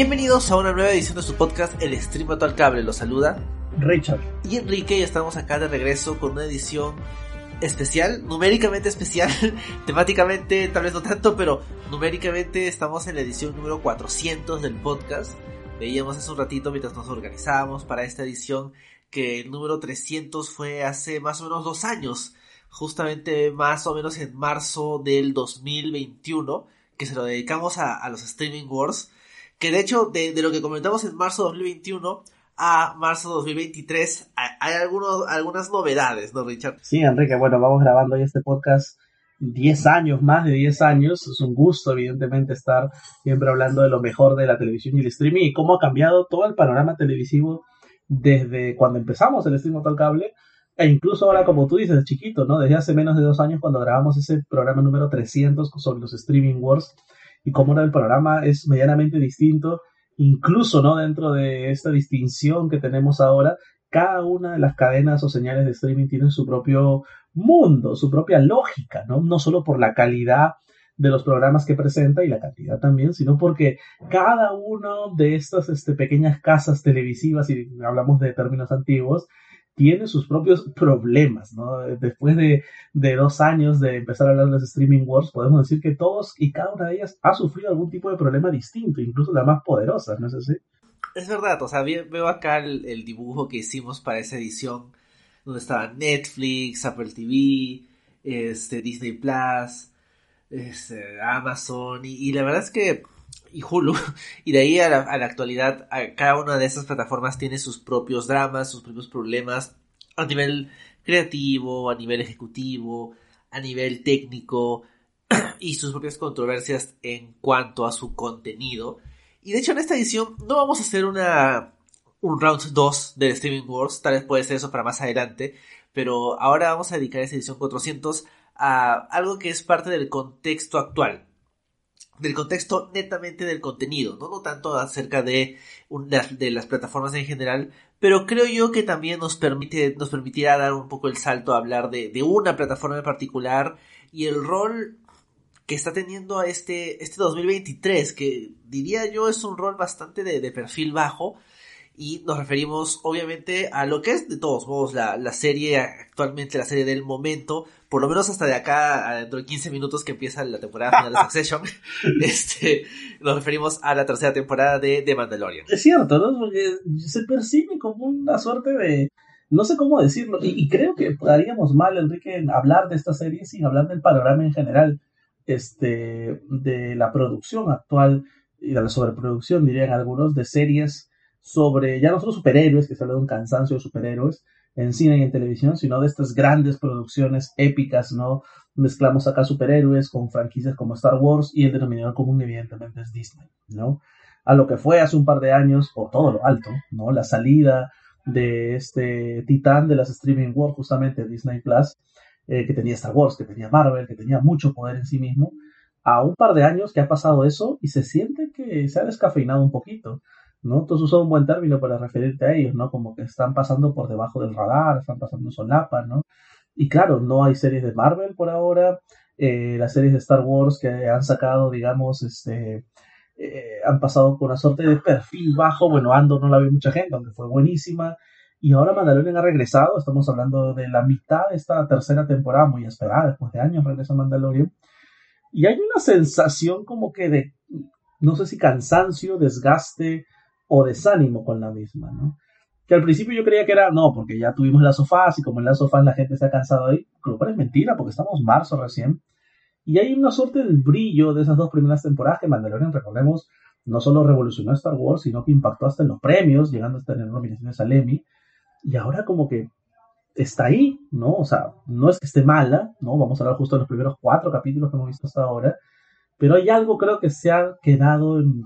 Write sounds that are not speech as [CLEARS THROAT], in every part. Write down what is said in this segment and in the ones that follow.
Bienvenidos a una nueva edición de su podcast El Stream al Cable. Los saluda Richard y Enrique y estamos acá de regreso con una edición especial, numéricamente especial, [LAUGHS] temáticamente tal vez no tanto, pero numéricamente estamos en la edición número 400 del podcast. Veíamos hace un ratito mientras nos organizábamos para esta edición que el número 300 fue hace más o menos dos años, justamente más o menos en marzo del 2021, que se lo dedicamos a, los streaming wars, que de hecho de, de lo que comentamos en marzo 2021 a marzo 2023 hay algunos, algunas novedades, ¿no, Richard? Sí, Enrique, bueno, vamos grabando hoy este podcast 10 años, más de 10 años. Es un gusto, evidentemente, estar siempre hablando de lo mejor de la televisión y el streaming y cómo ha cambiado todo el panorama televisivo desde cuando empezamos el streaming al cable e incluso ahora, como tú dices, chiquito, ¿no? Desde hace menos de dos años cuando grabamos ese programa número 300 sobre los streaming wars y cómo ahora el programa es medianamente distinto incluso no dentro de esta distinción que tenemos ahora, cada una de las cadenas o señales de streaming tiene su propio mundo, su propia lógica, ¿no? No solo por la calidad de los programas que presenta y la cantidad también, sino porque cada uno de estas este, pequeñas casas televisivas, y hablamos de términos antiguos, tiene sus propios problemas, ¿no? Después de, dos años de empezar a hablar de los streaming wars, podemos decir que todos y cada una de ellas ha sufrido algún tipo de problema distinto, incluso las más poderosas, ¿no es así? Es verdad, o sea, veo acá el, dibujo que hicimos para esa edición, donde estaba Netflix, Apple TV, este, Disney Plus, este, Amazon, y la verdad es que y Hulu. [LAUGHS] Y de ahí a la, actualidad, cada una de esas plataformas tiene sus propios dramas, sus propios problemas a nivel creativo, a nivel ejecutivo, a nivel técnico [CLEARS THROAT] y sus propias controversias en cuanto a su contenido. Y de hecho en esta edición no vamos a hacer una un round 2 de Streaming Wars, tal vez puede ser eso para más adelante, pero ahora vamos a dedicar esta edición 400 a algo que es parte del contexto actual, del contexto netamente del contenido, no, no tanto acerca de, de las plataformas en general, pero creo yo que también nos permite, nos permitirá dar un poco el salto a hablar de, de una plataforma en particular y el rol que está teniendo este, este 2023, que diría yo es un rol bastante de, de perfil bajo, y nos referimos obviamente a lo que es de todos modos la, la, serie actualmente, la serie del momento, por lo menos hasta de acá, dentro de 15 minutos que empieza la temporada final de Succession, [LAUGHS] [LAUGHS] este, nos referimos a la tercera temporada de, de Mandalorian. Es cierto, ¿no? Porque se percibe como una suerte de, no sé cómo decirlo, y, creo que haríamos mal, Enrique, en hablar de esta serie sin hablar del panorama en general, este, de la producción actual y de la sobreproducción, dirían algunos, de series sobre ya no solo superhéroes, que se habla de un cansancio de superhéroes en cine y en televisión, sino de estas grandes producciones épicas, ¿no? Mezclamos acá superhéroes con franquicias como Star Wars y el denominador común evidentemente es Disney, ¿no? A lo que fue hace un par de años, por todo lo alto, ¿no? La salida de este titán de las streaming wars, justamente Disney Plus, eh, que tenía Star Wars, que tenía Marvel, que tenía mucho poder en sí mismo, a un par de años que ha pasado eso y se siente que se ha descafeinado un poquito. ¿No? Tú usas un buen término para referirte a ellos, ¿no? Como que están pasando por debajo del radar, están pasando solapas, ¿no? Y claro, no hay series de Marvel por ahora, eh, las series de Star Wars que han sacado, digamos, este, eh, han pasado por una suerte de perfil bajo, bueno, Ando no la ve mucha gente, aunque fue buenísima, y ahora Mandalorian ha regresado, estamos hablando de la mitad de esta tercera temporada, muy esperada, después de años regresa Mandalorian, y hay una sensación como que de, no sé si cansancio, desgaste, o desánimo con la misma, ¿no? Que al principio yo creía que era, no, porque ya tuvimos las sofás y como en las sofás la gente se ha cansado ahí, lo cual es mentira porque estamos marzo recién. Y hay una suerte del brillo de esas dos primeras temporadas que Mandalorian, recordemos, no solo revolucionó Star Wars, sino que impactó hasta en los premios, llegando a tener nominaciones al Emmy. Y ahora como que está ahí, ¿no? O sea, no es que esté mala, ¿no? Vamos a hablar justo de los primeros cuatro capítulos que hemos visto hasta ahora, pero hay algo creo que se ha quedado en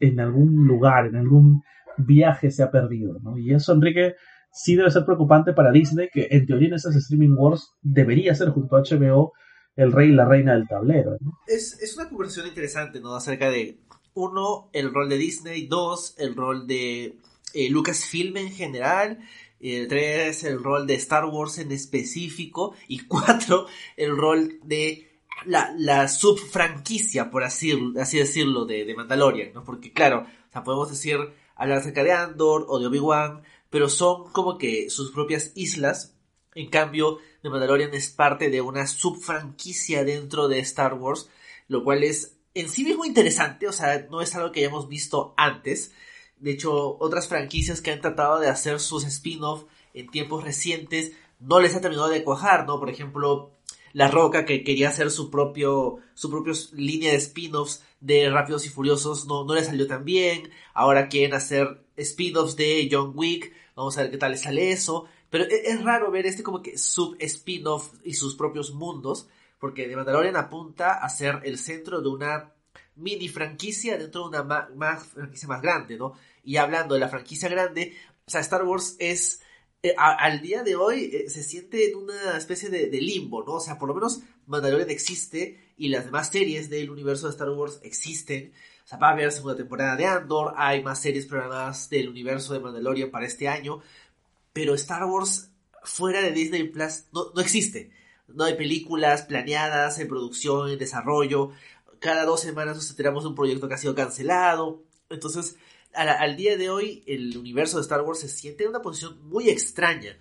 en algún lugar, en algún viaje se ha perdido, ¿no? Y eso, Enrique, sí debe ser preocupante para Disney, que en teoría en esas streaming wars debería ser junto a HBO el rey y la reina del tablero. Es, es una conversación interesante, ¿no? Acerca de, uno, el rol de Disney, dos, el rol de eh, Lucasfilm en general, el tres, el rol de Star Wars en específico, y cuatro, el rol de la, la subfranquicia, por así, decirlo, de, de Mandalorian, ¿no? Porque claro, o sea, podemos decir, hablar acerca de Andor o de Obi-Wan, pero son como que sus propias islas. En cambio, The Mandalorian es parte de una subfranquicia dentro de Star Wars, lo cual es en sí mismo interesante, o sea, no es algo que hayamos visto antes. De hecho, otras franquicias que han tratado de hacer sus spin-off en tiempos recientes no les ha terminado de cuajar, ¿no? Por ejemplo, La Roca que quería hacer su propio su propia línea de spin-offs de Rápidos y Furiosos no, no le salió tan bien. Ahora quieren hacer spin-offs de John Wick. Vamos a ver qué tal les sale eso. Pero es, es raro ver este como que sub-spin-off y sus propios mundos. Porque The Mandalorian apunta a ser el centro de una mini franquicia dentro de una más, franquicia más grande, ¿no? Y hablando de la franquicia grande, o sea, Star Wars es, eh, al día de hoy, eh, se siente en una especie de, de limbo, ¿no? O sea, por lo menos Mandalorian existe y las demás series del universo de Star Wars existen. O sea, va a haber segunda temporada de Andor, hay más series programadas del universo de Mandalorian para este año, pero Star Wars fuera de Disney Plus no, no existe. No hay películas planeadas en producción, en desarrollo. Cada dos semanas nos enteramos de un proyecto que ha sido cancelado. Entonces, al día de hoy, el universo de Star Wars se siente en una posición muy extraña.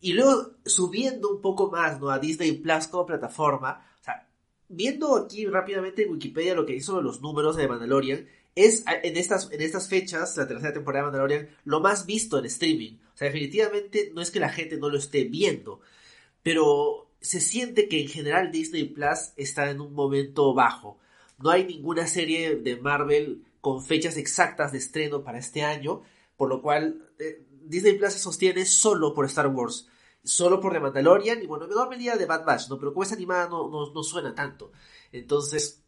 Y luego, subiendo un poco más ¿no? a Disney Plus como plataforma, o sea, viendo aquí rápidamente en Wikipedia lo que hizo los números de Mandalorian, es en estas, en estas fechas, la tercera temporada de Mandalorian, lo más visto en streaming. O sea, definitivamente no es que la gente no lo esté viendo, pero se siente que en general Disney Plus está en un momento bajo. No hay ninguna serie de Marvel con fechas exactas de estreno para este año, por lo cual eh, Disney Plus se sostiene solo por Star Wars, solo por The Mandalorian y bueno, en menor medida de Bad Batch, ¿no? Pero como es animada no, no, no suena tanto. Entonces,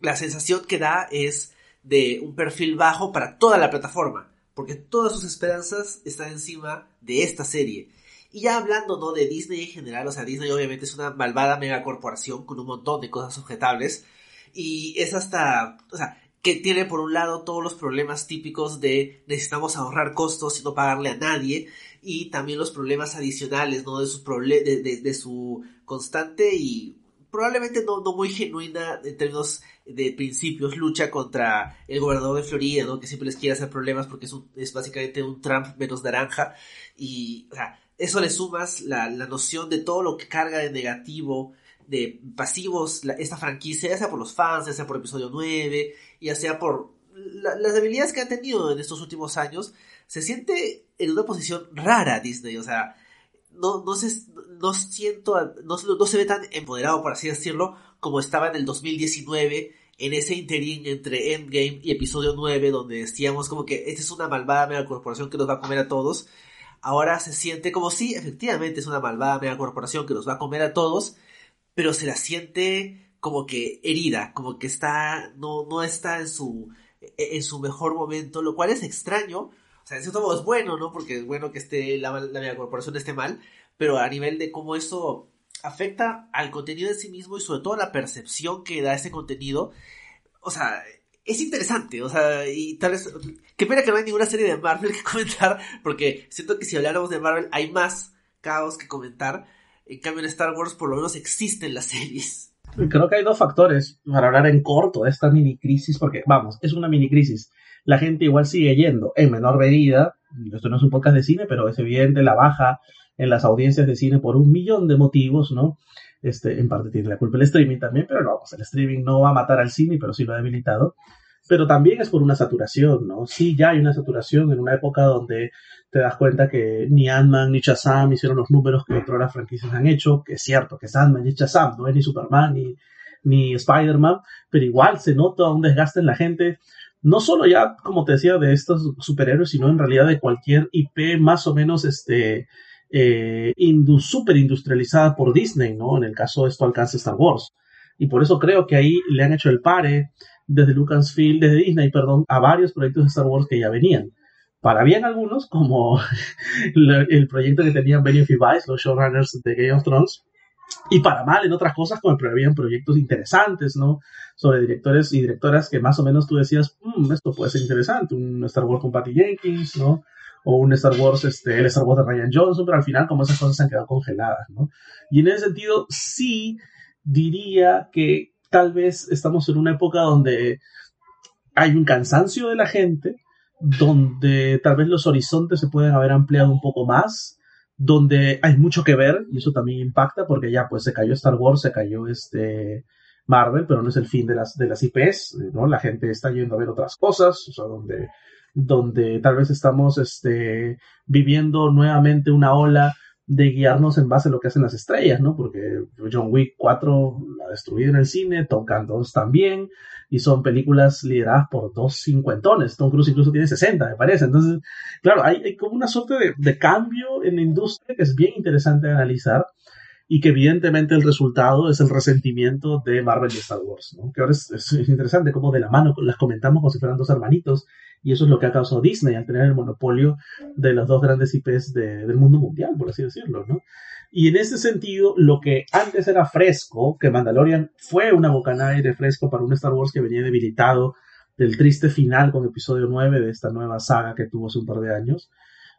la sensación que da es de un perfil bajo para toda la plataforma, porque todas sus esperanzas están encima de esta serie. Y ya hablando, ¿no? De Disney en general, o sea, Disney obviamente es una malvada megacorporación con un montón de cosas objetables. Y es hasta, o sea, que tiene por un lado todos los problemas típicos de necesitamos ahorrar costos y no pagarle a nadie. Y también los problemas adicionales, ¿no? De su, proble de, de, de su constante y probablemente no, no muy genuina en términos de principios, lucha contra el gobernador de Florida, ¿no? Que siempre les quiere hacer problemas porque es, un, es básicamente un Trump menos naranja. Y, eso le sumas la, la noción de todo lo que carga de negativo, de pasivos, esta franquicia, ya sea por los fans, ya sea por episodio 9, ya sea por la, las debilidades que ha tenido en estos últimos años, se siente en una posición rara Disney, o sea, no, no, se, no siento, no, no se ve tan empoderado, por así decirlo, como estaba en el 2019, en ese interín entre Endgame y episodio 9, donde decíamos como que esta es una malvada mega corporación que nos va a comer a todos. Ahora se siente como si efectivamente es una malvada mega corporación que nos va a comer a todos, pero se la siente como que herida, como que está, no, no está en su, en su mejor momento, lo cual es extraño. O sea, en cierto modo es bueno, ¿no? Porque es bueno que esté la, la megacorporación esté mal, pero a nivel de cómo eso afecta al contenido en sí mismo y sobre todo la percepción que da ese contenido, o sea, es interesante, o sea, y tal vez, qué pena que no hay ninguna serie de Marvel que [LAUGHS] comentar, porque siento que si habláramos de Marvel hay más caos que comentar, en cambio en Star Wars por lo menos existen las series. Creo que hay dos factores para hablar en corto de esta mini crisis, porque vamos, es una mini crisis. La gente igual sigue yendo en menor medida. Esto no es un podcast de cine, pero es evidente la baja en las audiencias de cine por un millón de motivos, ¿no? Este, en parte tiene la culpa el streaming también, pero no, pues el streaming no va a matar al cine, pero sí lo ha debilitado. Pero también es por una saturación, ¿no? Sí, ya hay una saturación en una época donde te das cuenta que ni Ant-Man ni Shazam hicieron los números que otras franquicias han hecho, que es cierto que es Ant-Man y Shazam, no es ni Superman ni, ni Spider-Man, pero igual se nota un desgaste en la gente, no solo ya, como te decía, de estos superhéroes, sino en realidad de cualquier IP más o menos este, eh, super industrializada por Disney, ¿no? En el caso de esto alcanza Star Wars. Y por eso creo que ahí le han hecho el pare desde Lucasfilm, desde Disney, perdón, a varios proyectos de Star Wars que ya venían. Para bien algunos, como [LAUGHS] el proyecto que tenían Benioff y Weiss, los showrunners de Game of Thrones, y para mal en otras cosas, como habían proyectos interesantes, ¿no? Sobre directores y directoras que más o menos tú decías, mmm, esto puede ser interesante, un Star Wars con Patty Jenkins, ¿no? O un Star Wars, este, el Star Wars de Ryan Johnson, pero al final como esas cosas se han quedado congeladas, ¿no? Y en ese sentido, sí, diría que tal vez estamos en una época donde hay un cansancio de la gente, donde tal vez los horizontes se pueden haber ampliado un poco más, donde hay mucho que ver y eso también impacta porque ya pues se cayó Star Wars, se cayó este Marvel, pero no es el fin de las, de las IPs, ¿no? La gente está yendo a ver otras cosas, o sea, donde, donde tal vez estamos este, viviendo nuevamente una ola de guiarnos en base a lo que hacen las estrellas, ¿no? Porque John Wick 4 la ha destruido en el cine, Tom Cruise 2 también, y son películas lideradas por dos cincuentones. Tom Cruise incluso tiene 60, me parece. Entonces, claro, hay, hay como una suerte de, de, cambio en la industria que es bien interesante analizar y que evidentemente el resultado es el resentimiento de Marvel y Star Wars, ¿no? Que ahora es, es interesante como de la mano las comentamos como si fueran dos hermanitos y eso es lo que ha causado Disney al tener el monopolio de las dos grandes IPs de, del mundo mundial, por así decirlo, ¿no? Y en ese sentido, lo que antes era fresco, que Mandalorian fue una bocanada de fresco para un Star Wars que venía debilitado del triste final con episodio 9 de esta nueva saga que tuvo hace un par de años,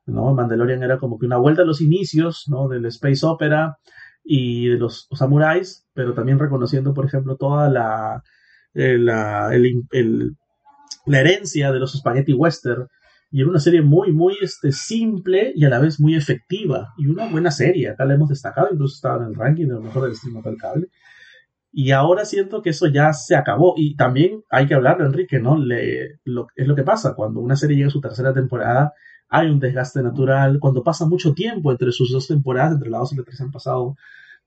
¿no? Mandalorian era como que una vuelta a los inicios, ¿no? Del space opera y de los samuráis, pero también reconociendo, por ejemplo, toda la, eh, la el, la herencia de los spaghetti western y era una serie muy, muy este, simple y a la vez muy efectiva. Y una buena serie. Acá la hemos destacado, incluso estaba en el ranking de lo mejor del stream del cable. Y ahora siento que eso ya se acabó. Y también hay que hablar, Enrique, ¿no? Le, es lo que pasa. Cuando una serie llega a su tercera temporada, hay un desgaste natural. Cuando pasa mucho tiempo entre sus dos temporadas, entre la dos y la tres han pasado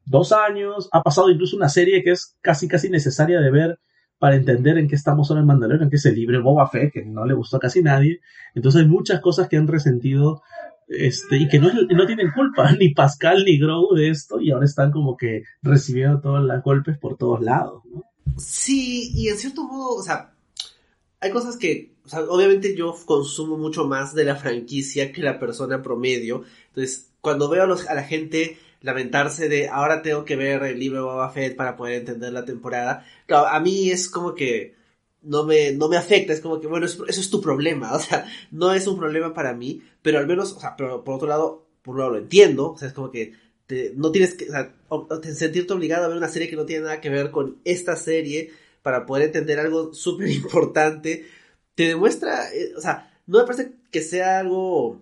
dos años. Ha pasado incluso una serie que es casi, casi necesaria de ver para entender en qué estamos ahora en Mandalorian, que es el libre Boba Fett, que no le gustó a casi nadie. Entonces hay muchas cosas que han resentido este, y que no, no tienen culpa, [LAUGHS] ni Pascal ni Grogu de esto, y ahora están como que recibiendo todos los golpes por todos lados. Sí, y en cierto modo, o sea, hay cosas que, o sea, obviamente yo consumo mucho más de la franquicia que la persona promedio. Entonces, cuando veo a, los, a la gente lamentarse de ahora tengo que ver el libro de Boba Fett para poder entender la temporada. Claro, a mí es como que no me, no me afecta, es como que, bueno, eso, es tu problema, [LAUGHS] o sea, no es un problema para mí, pero al menos, o sea, pero por otro lado, por un lado lo entiendo, o sea, es como que no tienes que, o sea, sentirte obligado a ver una serie que no tiene nada que ver con esta serie para poder entender algo súper [LAUGHS] importante, te demuestra, eh, o sea, no me parece que sea algo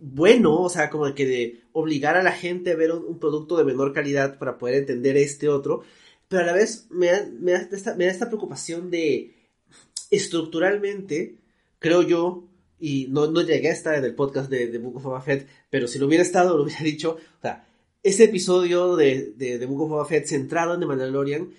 bueno, o sea, como que de obligar a la gente a ver un, producto de menor calidad para poder entender este otro, pero a la vez me da, me da, esta, me da esta, preocupación de estructuralmente, creo yo, y no, no llegué a estar en el podcast de, de Book of Boba Fett, pero si lo hubiera estado, lo hubiera [LAUGHS] dicho, o sea, ese episodio de, de, Book of Boba Fett centrado en The Mandalorian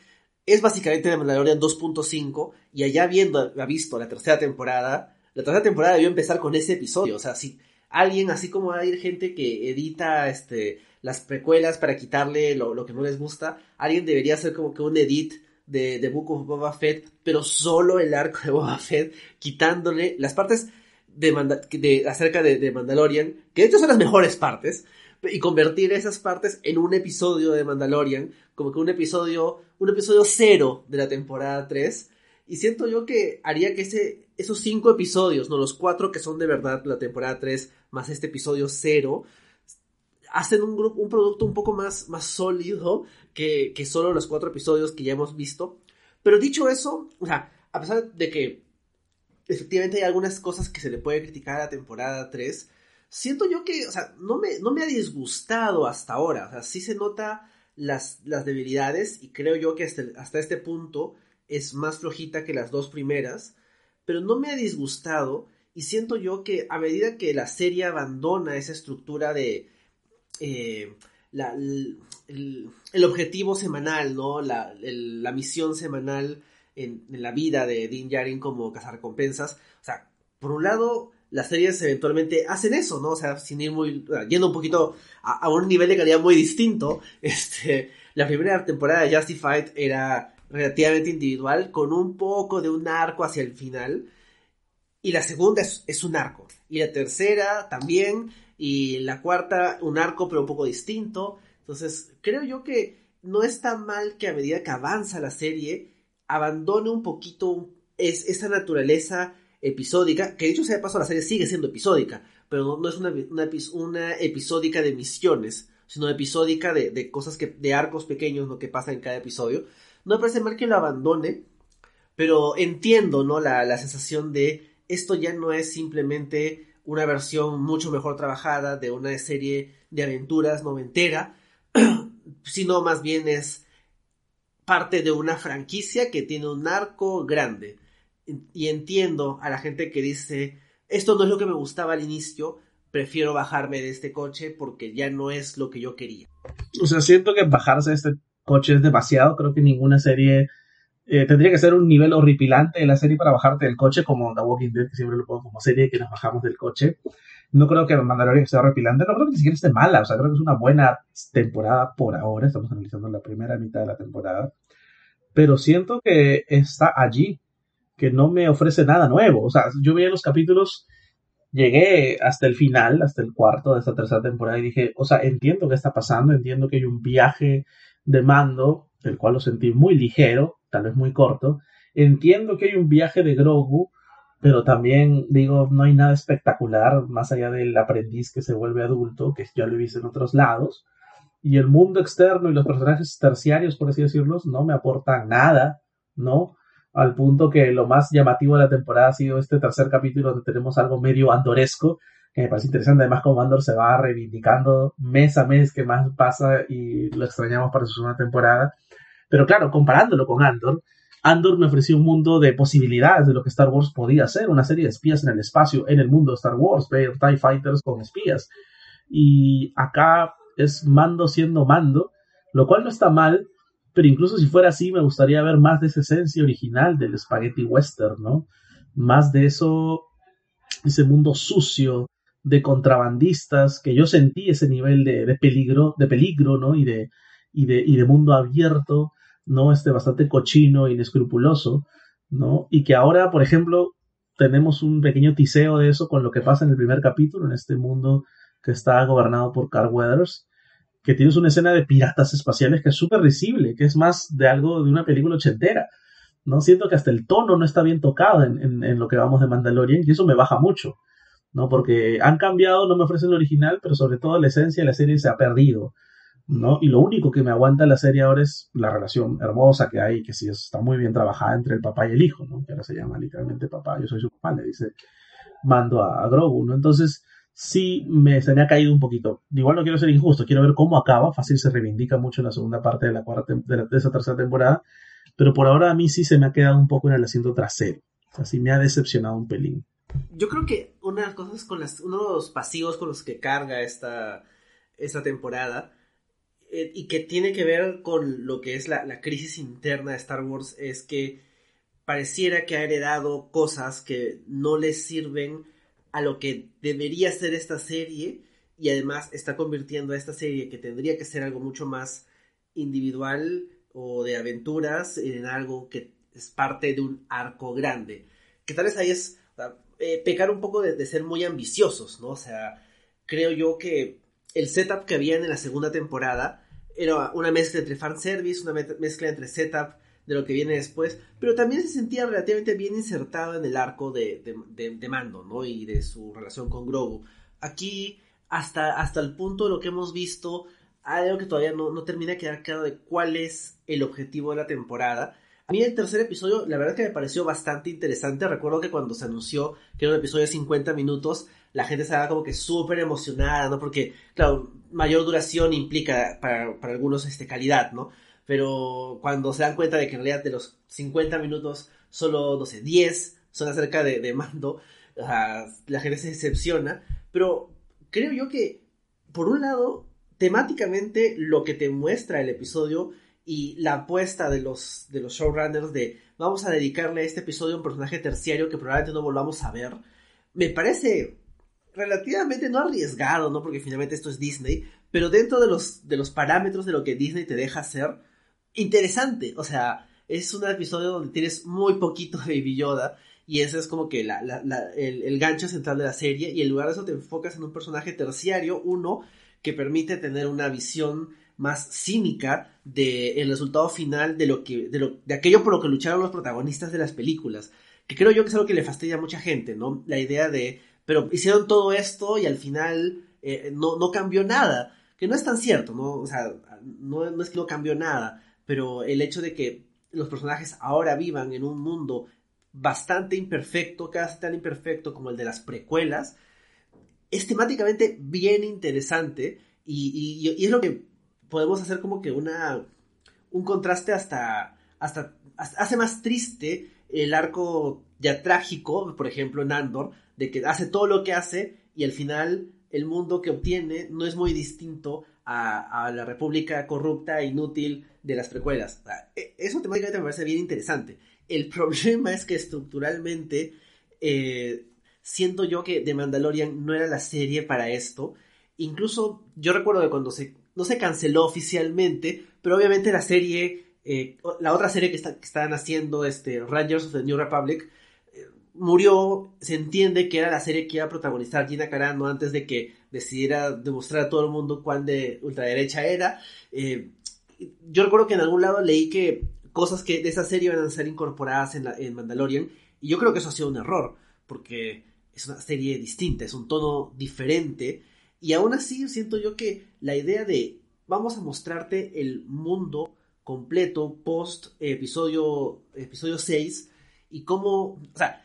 es básicamente The Mandalorian 2.5, y allá viendo, ha visto la tercera temporada, la tercera temporada debió empezar con ese episodio, o sea, si alguien, así como hay gente que edita este, las precuelas para quitarle lo, lo, que no les gusta, alguien debería hacer como que un edit de, de Book of Boba Fett, pero solo el arco de Boba Fett, quitándole las partes de, de acerca de, de, Mandalorian, que de hecho son las mejores partes, y convertir esas partes en un episodio de Mandalorian, como que un episodio, un episodio cero de la temporada 3, y siento yo que haría que ese, esos cinco episodios, no los cuatro que son de verdad la temporada 3, más este episodio cero, hacen un, grupo, un producto un poco más, más sólido que, que solo los cuatro episodios que ya hemos visto. Pero dicho eso, o sea, a pesar de que efectivamente hay algunas cosas que se le puede criticar a la temporada 3, siento yo que, o sea, no me, no me ha disgustado hasta ahora. O sea, sí se nota las, las debilidades y creo yo que hasta, hasta este punto es más flojita que las dos primeras, pero no me ha disgustado y siento yo que a medida que la serie abandona esa estructura de eh, la, el, objetivo semanal, ¿no? La, la misión semanal en, la vida de Dean Yarin como cazarrecompensas, o sea, por un lado, las series eventualmente hacen eso, ¿no? O sea, sin ir muy, yendo un poquito a, a un nivel de calidad muy distinto, [LAUGHS] este, la primera temporada de Justified era relativamente individual, con un poco de un arco hacia el final. Y la segunda es, un arco. Y la tercera también. Y la cuarta un arco pero un poco distinto. Entonces creo yo que no está mal que a medida que avanza la serie abandone un poquito es, esa naturaleza episódica. Que de hecho sea de paso la serie sigue siendo episódica. Pero no, no es una, una, una episódica de misiones. sino episódica de, de cosas que, de arcos pequeños, lo que pasa en cada episodio. No me parece mal que lo abandone, pero entiendo, ¿no? La, la sensación de esto ya no es simplemente una versión mucho mejor trabajada de una serie de aventuras noventera, [CLEARS THROAT] sino más bien es parte de una franquicia que tiene un arco grande. Y entiendo a la gente que dice, esto no es lo que me gustaba al inicio, prefiero bajarme de este coche porque ya no es lo que yo quería. O sea, siento que bajarse de este coche es demasiado, creo que ninguna serie eh, tendría que ser un nivel horripilante de la serie para bajarte del coche, como The Walking Dead, que siempre lo pongo como serie que nos bajamos del coche. No creo que Mandalorian sea horripilante, no creo que ni siquiera esté mala, o sea, creo que es una buena temporada por ahora, estamos analizando la primera mitad de la temporada, pero siento que está allí, que no me ofrece nada nuevo, o sea, yo veía los capítulos, llegué hasta el final, hasta el cuarto de esta tercera temporada y dije, o sea, entiendo qué está pasando, entiendo que hay un viaje de mando, el cual lo sentí muy ligero, tal vez muy corto. Entiendo que hay un viaje de Grogu, pero también digo, no hay nada espectacular más allá del aprendiz que se vuelve adulto, que ya lo he visto en otros lados. Y el mundo externo y los personajes terciarios, por así decirlo, no me aportan nada, ¿no? Al punto que lo más llamativo de la temporada ha sido este tercer capítulo donde tenemos algo medio andoresco, me parece interesante. Además, como Andor se va reivindicando mes a mes que más pasa y lo extrañamos para su segunda temporada. Pero claro, comparándolo con Andor, Andor me ofreció un mundo de posibilidades de lo que Star Wars podía ser, una serie de espías en el espacio, en el mundo de Star Wars, ver TIE Fighters con espías. Y acá es mando siendo mando, lo cual no está mal, pero incluso si fuera así, me gustaría ver más de esa esencia original del spaghetti western, ¿no? Más de eso, ese mundo sucio de contrabandistas, que yo sentí ese nivel de, de peligro, de peligro, ¿no? Y de, y de, y de mundo abierto, ¿no? Este bastante cochino, inescrupuloso, ¿no? Y que ahora, por ejemplo, tenemos un pequeño tiseo de eso con lo que pasa en el primer capítulo, en este mundo que está gobernado por Carl Weathers, que tienes una escena de piratas espaciales que es súper risible, que es más de algo de una película ochentera. ¿no? Siento que hasta el tono no está bien tocado en, en, en, lo que vamos de Mandalorian y eso me baja mucho, ¿no? Porque han cambiado, no me ofrecen el original, pero sobre todo la esencia de la serie se ha perdido. ¿no? Y lo único que me aguanta la serie ahora es la relación hermosa que hay, que sí está muy bien trabajada entre el papá y el hijo, ¿no? Que ahora se llama literalmente papá, yo soy su papá, le dice, mando a, a Grogu, ¿no? Entonces, sí me, se me ha caído un poquito. Igual no quiero ser injusto, quiero ver cómo acaba, fácil se reivindica mucho en la segunda parte de la cuarta, de, de esa tercera temporada, pero por ahora a mí sí se me ha quedado un poco en el asiento trasero, o sea, sí me ha decepcionado un pelín. Yo creo que una de las cosas con las, uno de los pasivos con los que carga esta, esta temporada eh, y que tiene que ver con lo que es la, la, crisis interna de Star Wars es que pareciera que ha heredado cosas que no le sirven a lo que debería ser esta serie y además está convirtiendo a esta serie que tendría que ser algo mucho más individual o de aventuras en algo que es parte de un arco grande. Que tal vez ahí es eh, pecar un poco de, ser muy ambiciosos, ¿no? O sea, creo yo que el setup que había en la segunda temporada era una mezcla entre fanservice, una mezcla entre setup de lo que viene después, pero también se sentía relativamente bien insertado en el arco de, de, de, Mando, ¿no? Y de su relación con Grogu. Aquí, hasta, hasta el punto de lo que hemos visto, algo que todavía no, no termina de quedar claro de cuál es el objetivo de la temporada. A mí el tercer episodio, la verdad que me pareció bastante interesante. Recuerdo que cuando se anunció que era un episodio de 50 minutos, la gente estaba como que súper emocionada, ¿no? Porque, claro, mayor duración implica para, para algunos este, calidad, ¿no? Pero cuando se dan cuenta de que en realidad de los 50 minutos, solo, no sé, 10 son acerca de, de mando, la gente se decepciona. Pero creo yo que, por un lado, temáticamente lo que te muestra el episodio y la apuesta de los, de los showrunners de vamos a dedicarle a este episodio a un personaje terciario que probablemente no volvamos a ver, me parece relativamente no arriesgado, ¿no? Porque finalmente esto es Disney, pero dentro de los, de los parámetros de lo que Disney te deja hacer, interesante. O sea, es un episodio donde tienes muy poquito de Baby Yoda y ese es como que la, el, el, gancho central de la serie y en lugar de eso te enfocas en un personaje terciario, uno, que permite tener una visión más cínica del de resultado final de lo que de, lo, de aquello por lo que lucharon los protagonistas de las películas. Que creo yo que es algo que le fastidia a mucha gente no la idea de pero hicieron todo esto y al final eh, no, no cambió nada. Que no es tan cierto, ¿no? O sea, no, no es que no cambió nada, pero el hecho de que los personajes ahora vivan en un mundo bastante imperfecto, casi tan imperfecto como el de las precuelas, es temáticamente bien interesante y, es lo que podemos hacer como que una un contraste hasta, hasta, hace más triste el arco ya trágico, por ejemplo en Andor, de que hace todo lo que hace y al final el mundo que obtiene no es muy distinto a, la república corrupta e inútil de las precuelas. E, eso temáticamente me parece bien interesante. El [LAUGHS] problema es que estructuralmente eh, siento yo que The Mandalorian no era la serie para esto. Incluso yo recuerdo de cuando se, no se canceló oficialmente, pero obviamente la serie, eh, la otra serie que, está, que estaban haciendo, este, Rangers of the New Republic, eh, murió, se entiende que era la serie que iba a protagonizar Gina Carano antes de que decidiera demostrar a todo el mundo cuán de ultraderecha era. yo recuerdo que en algún lado leí que cosas que de esa serie van a ser incorporadas en, en Mandalorian. Y yo creo que eso ha sido un error, porque es una serie distinta, es un tono diferente. Y aún así siento yo que la idea de vamos a mostrarte el mundo completo post episodio, episodio 6 y cómo, o sea,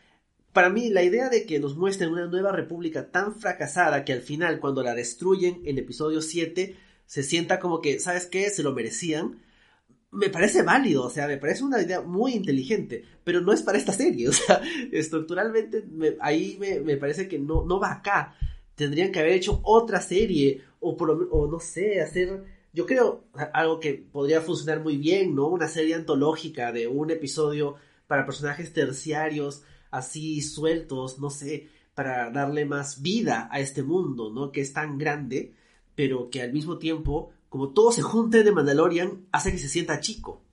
para mí la idea de que nos muestren una nueva república tan fracasada que al final cuando la destruyen en episodio 7 se sienta como que, ¿sabes qué? Se lo merecían me parece válido, o sea, me parece una idea muy inteligente, pero no es para esta serie, [LAUGHS] o sea, estructuralmente ahí me, parece que no, no va acá. Tendrían que haber hecho otra serie, o, por, o no sé, hacer, yo creo, algo que podría funcionar muy bien, ¿no? Una serie antológica de un episodio para personajes terciarios, así sueltos, no sé, para darle más vida a este mundo, ¿no? Que es tan grande, pero que al mismo tiempo como todo se junte de Mandalorian, hace que se sienta chico.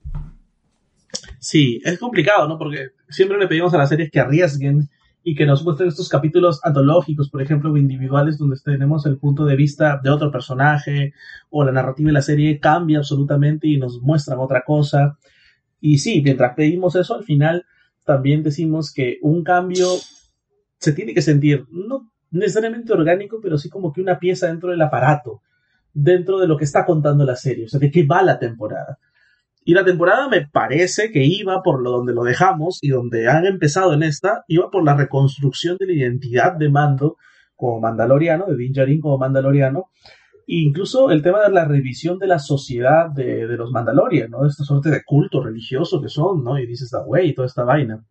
Sí, es complicado, ¿no? Porque siempre le pedimos a las series que arriesguen y que nos muestren estos capítulos antológicos, por ejemplo, o individuales, donde tenemos el punto de vista de otro personaje, o la narrativa de la serie cambia absolutamente y nos muestran otra cosa. Y sí, mientras pedimos eso, al final también decimos que un cambio se tiene que sentir, no necesariamente orgánico, pero sí como que una pieza dentro del aparato dentro de lo que está contando la serie, o sea, de qué va la temporada. Y la temporada me parece que iba por lo donde lo dejamos y donde han empezado en esta, iba por la reconstrucción de la identidad de Mando como mandaloriano, de Din Djarin como mandaloriano, e incluso el tema de la revisión de la sociedad de, los Mandalorian, ¿no? De esta suerte de culto religioso que son, ¿no? Y dices, ah, güey, toda esta vaina.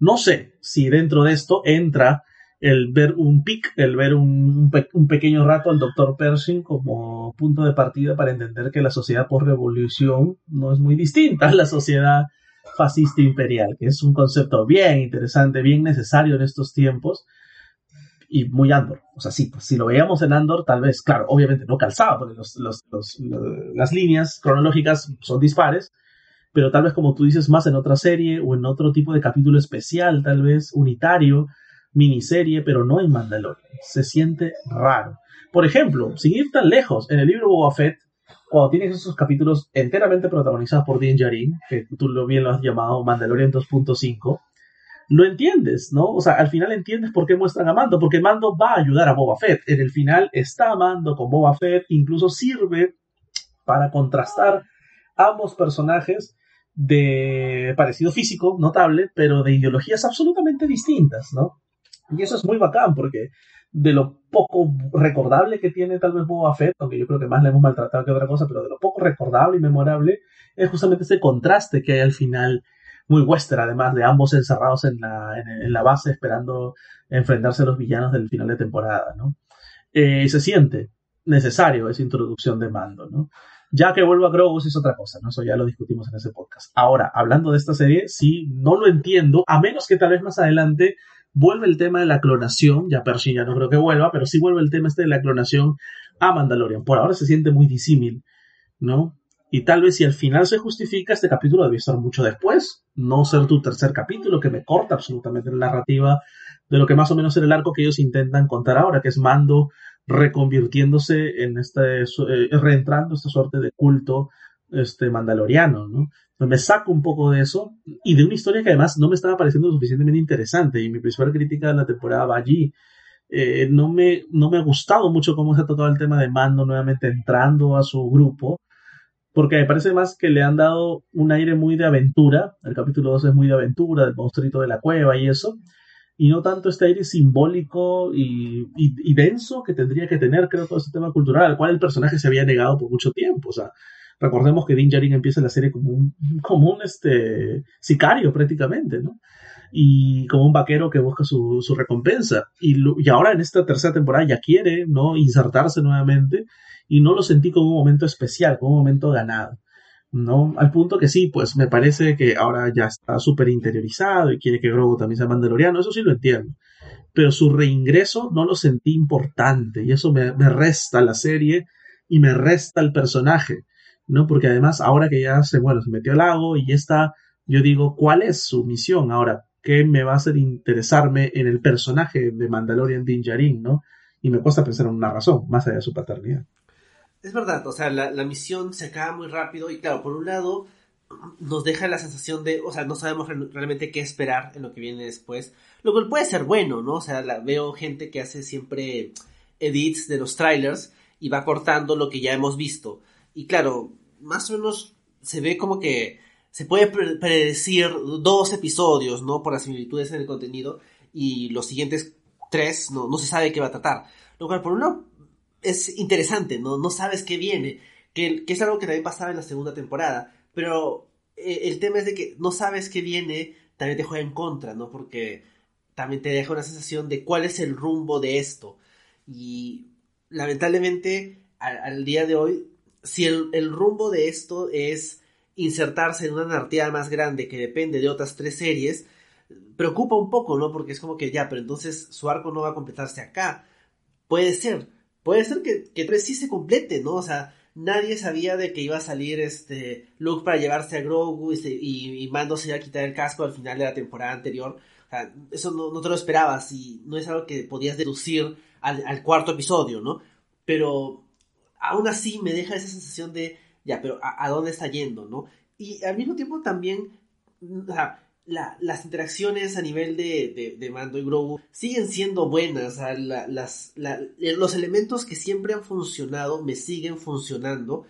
No sé si dentro de esto entra el ver un pic, el ver un, pequeño rato al doctor Pershing como punto de partida para entender que la sociedad por revolución no es muy distinta a la sociedad fascista imperial, que es un concepto bien interesante, bien necesario en estos tiempos y muy Andor. O sea, sí, pues, si lo veíamos en Andor, tal vez, claro, obviamente no calzaba, porque las líneas cronológicas son dispares, pero tal vez como tú dices, más en otra serie o en otro tipo de capítulo especial, tal vez unitario, miniserie, pero no en Mandalorian. Se siente raro. Por ejemplo, sin ir tan lejos, en el libro Boba Fett, cuando tienes esos capítulos enteramente protagonizados por Din Djarin, que tú lo bien lo has llamado Mandalorian 2.5, lo entiendes, ¿no? O sea, al final entiendes por qué muestran a Mando, porque Mando va a ayudar a Boba Fett. En el final está Mando con Boba Fett, incluso sirve para contrastar ambos personajes de parecido físico notable, pero de ideologías absolutamente distintas, ¿no? Y eso es muy bacán porque de lo poco recordable que tiene tal vez Boba Fett, aunque yo creo que más le hemos maltratado que otra cosa, pero de lo poco recordable y memorable es justamente ese contraste que hay al final, muy western además, de ambos encerrados en la, en, la base esperando enfrentarse a los villanos del final de temporada, ¿no? Eh, se siente necesario esa introducción de mando, ¿no? Ya que vuelva a Grogu es otra cosa, ¿no? Eso ya lo discutimos en ese podcast. Ahora, hablando de esta serie, sí, no lo entiendo, a menos que tal vez más adelante vuelve el tema de la clonación, ya Pershing ya no creo que vuelva, pero sí vuelve el tema este de la clonación a Mandalorian. Por ahora se siente muy disímil, ¿no? Y tal vez si al final se justifica, este capítulo debe estar mucho después, no ser tu tercer capítulo, que me corta absolutamente la narrativa de lo que más o menos era el arco que ellos intentan contar ahora, que es Mando reconvirtiéndose en este, eh, reentrando esta suerte de culto este, mandaloriano, ¿no? Me saco un poco de eso y de una historia que además no me estaba pareciendo suficientemente interesante y mi principal crítica de la temporada va allí. eh, no, me, no me ha gustado mucho cómo se ha tocado el tema de Mando nuevamente entrando a su grupo, porque me parece más que le han dado un aire muy de aventura, el capítulo 2 es muy de aventura, del monstruito de la cueva y eso, y no tanto este aire simbólico y, y, denso que tendría que tener, creo, todo este tema cultural, al cual el personaje se había negado por mucho tiempo. O sea, recordemos que Din Djarin empieza la serie como un, como un este, sicario prácticamente, ¿no? Y como un vaquero que busca su, su recompensa. Y, y ahora en esta tercera temporada ya quiere, ¿no? Insertarse nuevamente y no lo sentí como un momento especial, como un momento ganado. ¿no? Al punto que sí, pues me parece que ahora ya está súper interiorizado y quiere que Grogu también sea mandaloriano, eso sí lo entiendo. Pero su reingreso no lo sentí importante y eso me, resta la serie y me resta el personaje, ¿no? Porque además ahora que ya se, bueno, se metió al lago y ya está, yo digo, ¿cuál es su misión ahora? ¿Qué me va a hacer interesarme en el personaje de Mandalorian Din Djarin, ¿no? Y me cuesta pensar en una razón, más allá de su paternidad. Es verdad, o sea, la, misión se acaba muy rápido y claro, por un lado nos deja la sensación de, o sea, no sabemos realmente qué esperar en lo que viene después, lo cual puede ser bueno, ¿no? O sea, veo gente que hace siempre edits de los trailers y va cortando lo que ya hemos visto. Y claro, más o menos se ve como que se puede predecir dos episodios, ¿no? Por las similitudes en el contenido y los siguientes tres no, no se sabe qué va a tratar. Lo cual por un lado es interesante, ¿no? No sabes qué viene, que, es algo que también pasaba en la segunda temporada, pero eh, el tema es de que no sabes qué viene, también te juega en contra, ¿no? Porque también te deja una sensación de cuál es el rumbo de esto. Y lamentablemente, al, día de hoy, si el, el, rumbo de esto es insertarse en una narrativa más grande que depende de otras tres series, preocupa un poco, ¿no? Porque es como que ya, pero entonces su arco no va a completarse acá. Puede ser, puede ser que, que 3 sí se complete, ¿no? O sea, nadie sabía de que iba a salir este Luke para llevarse a Grogu y, y, Mando se iba a quitar el casco al final de la temporada anterior. O sea, eso no, te lo esperabas y no es algo que podías deducir al, cuarto episodio, ¿no? Pero aún así me deja esa sensación de, ya, pero ¿a, dónde está yendo, no? Y al mismo tiempo también, o sea, las interacciones a nivel de, Mando y Grogu siguen siendo buenas. las, eh, los elementos que siempre han funcionado me siguen funcionando.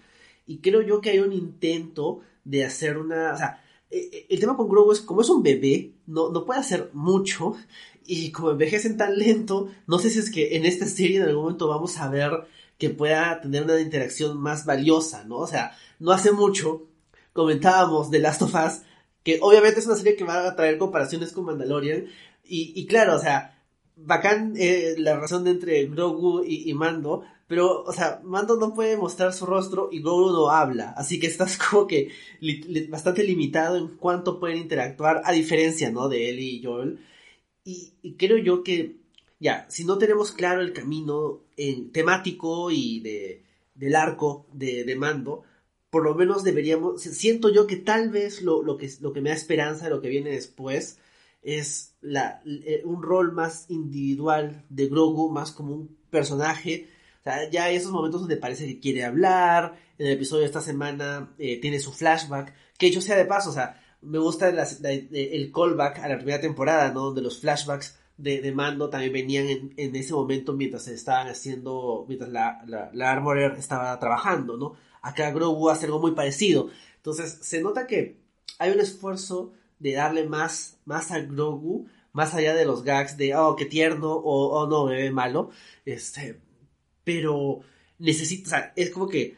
Y creo yo que hay un intento de hacer una. O sea, eh, eh, el tema con Grogu es como es un bebé, no, no puede hacer mucho. Y como envejecen tan lento, no sé si es que en esta serie en algún momento vamos a ver que pueda tener una interacción más valiosa, ¿no? O sea, no hace mucho comentábamos de Last of Us que obviamente es una serie que va a traer comparaciones con Mandalorian. Y, claro, o sea, bacán eh, la de entre Grogu y, Mando, pero, o sea, Mando no puede mostrar su rostro y Grogu no habla, así que estás [LAUGHS] como que bastante limitado en cuánto pueden interactuar, a diferencia, ¿no? De él y Joel. Y, creo yo que, ya, si no tenemos claro el camino en, temático y de, del arco de, de Mando, por lo menos deberíamos, siento yo que tal vez lo, lo, que, lo que me da esperanza lo que viene después es la, eh, un rol más individual de Grogu, más como un personaje. O sea, ya hay esos momentos donde parece que quiere hablar. En el episodio de esta semana eh, tiene su flashback. Que yo sea de paso, o sea, me gusta el callback a la primera temporada, ¿no? Donde los flashbacks de, Mando también venían en, en, ese momento mientras se estaban haciendo, mientras la, la, Armorer estaba trabajando, ¿no? acá Grogu hace algo muy parecido. Entonces se nota que hay un esfuerzo de darle más, más a Grogu, más allá de los gags de, oh, qué tierno, o oh, no, bebé malo. Este, pero necesito, o sea, es como que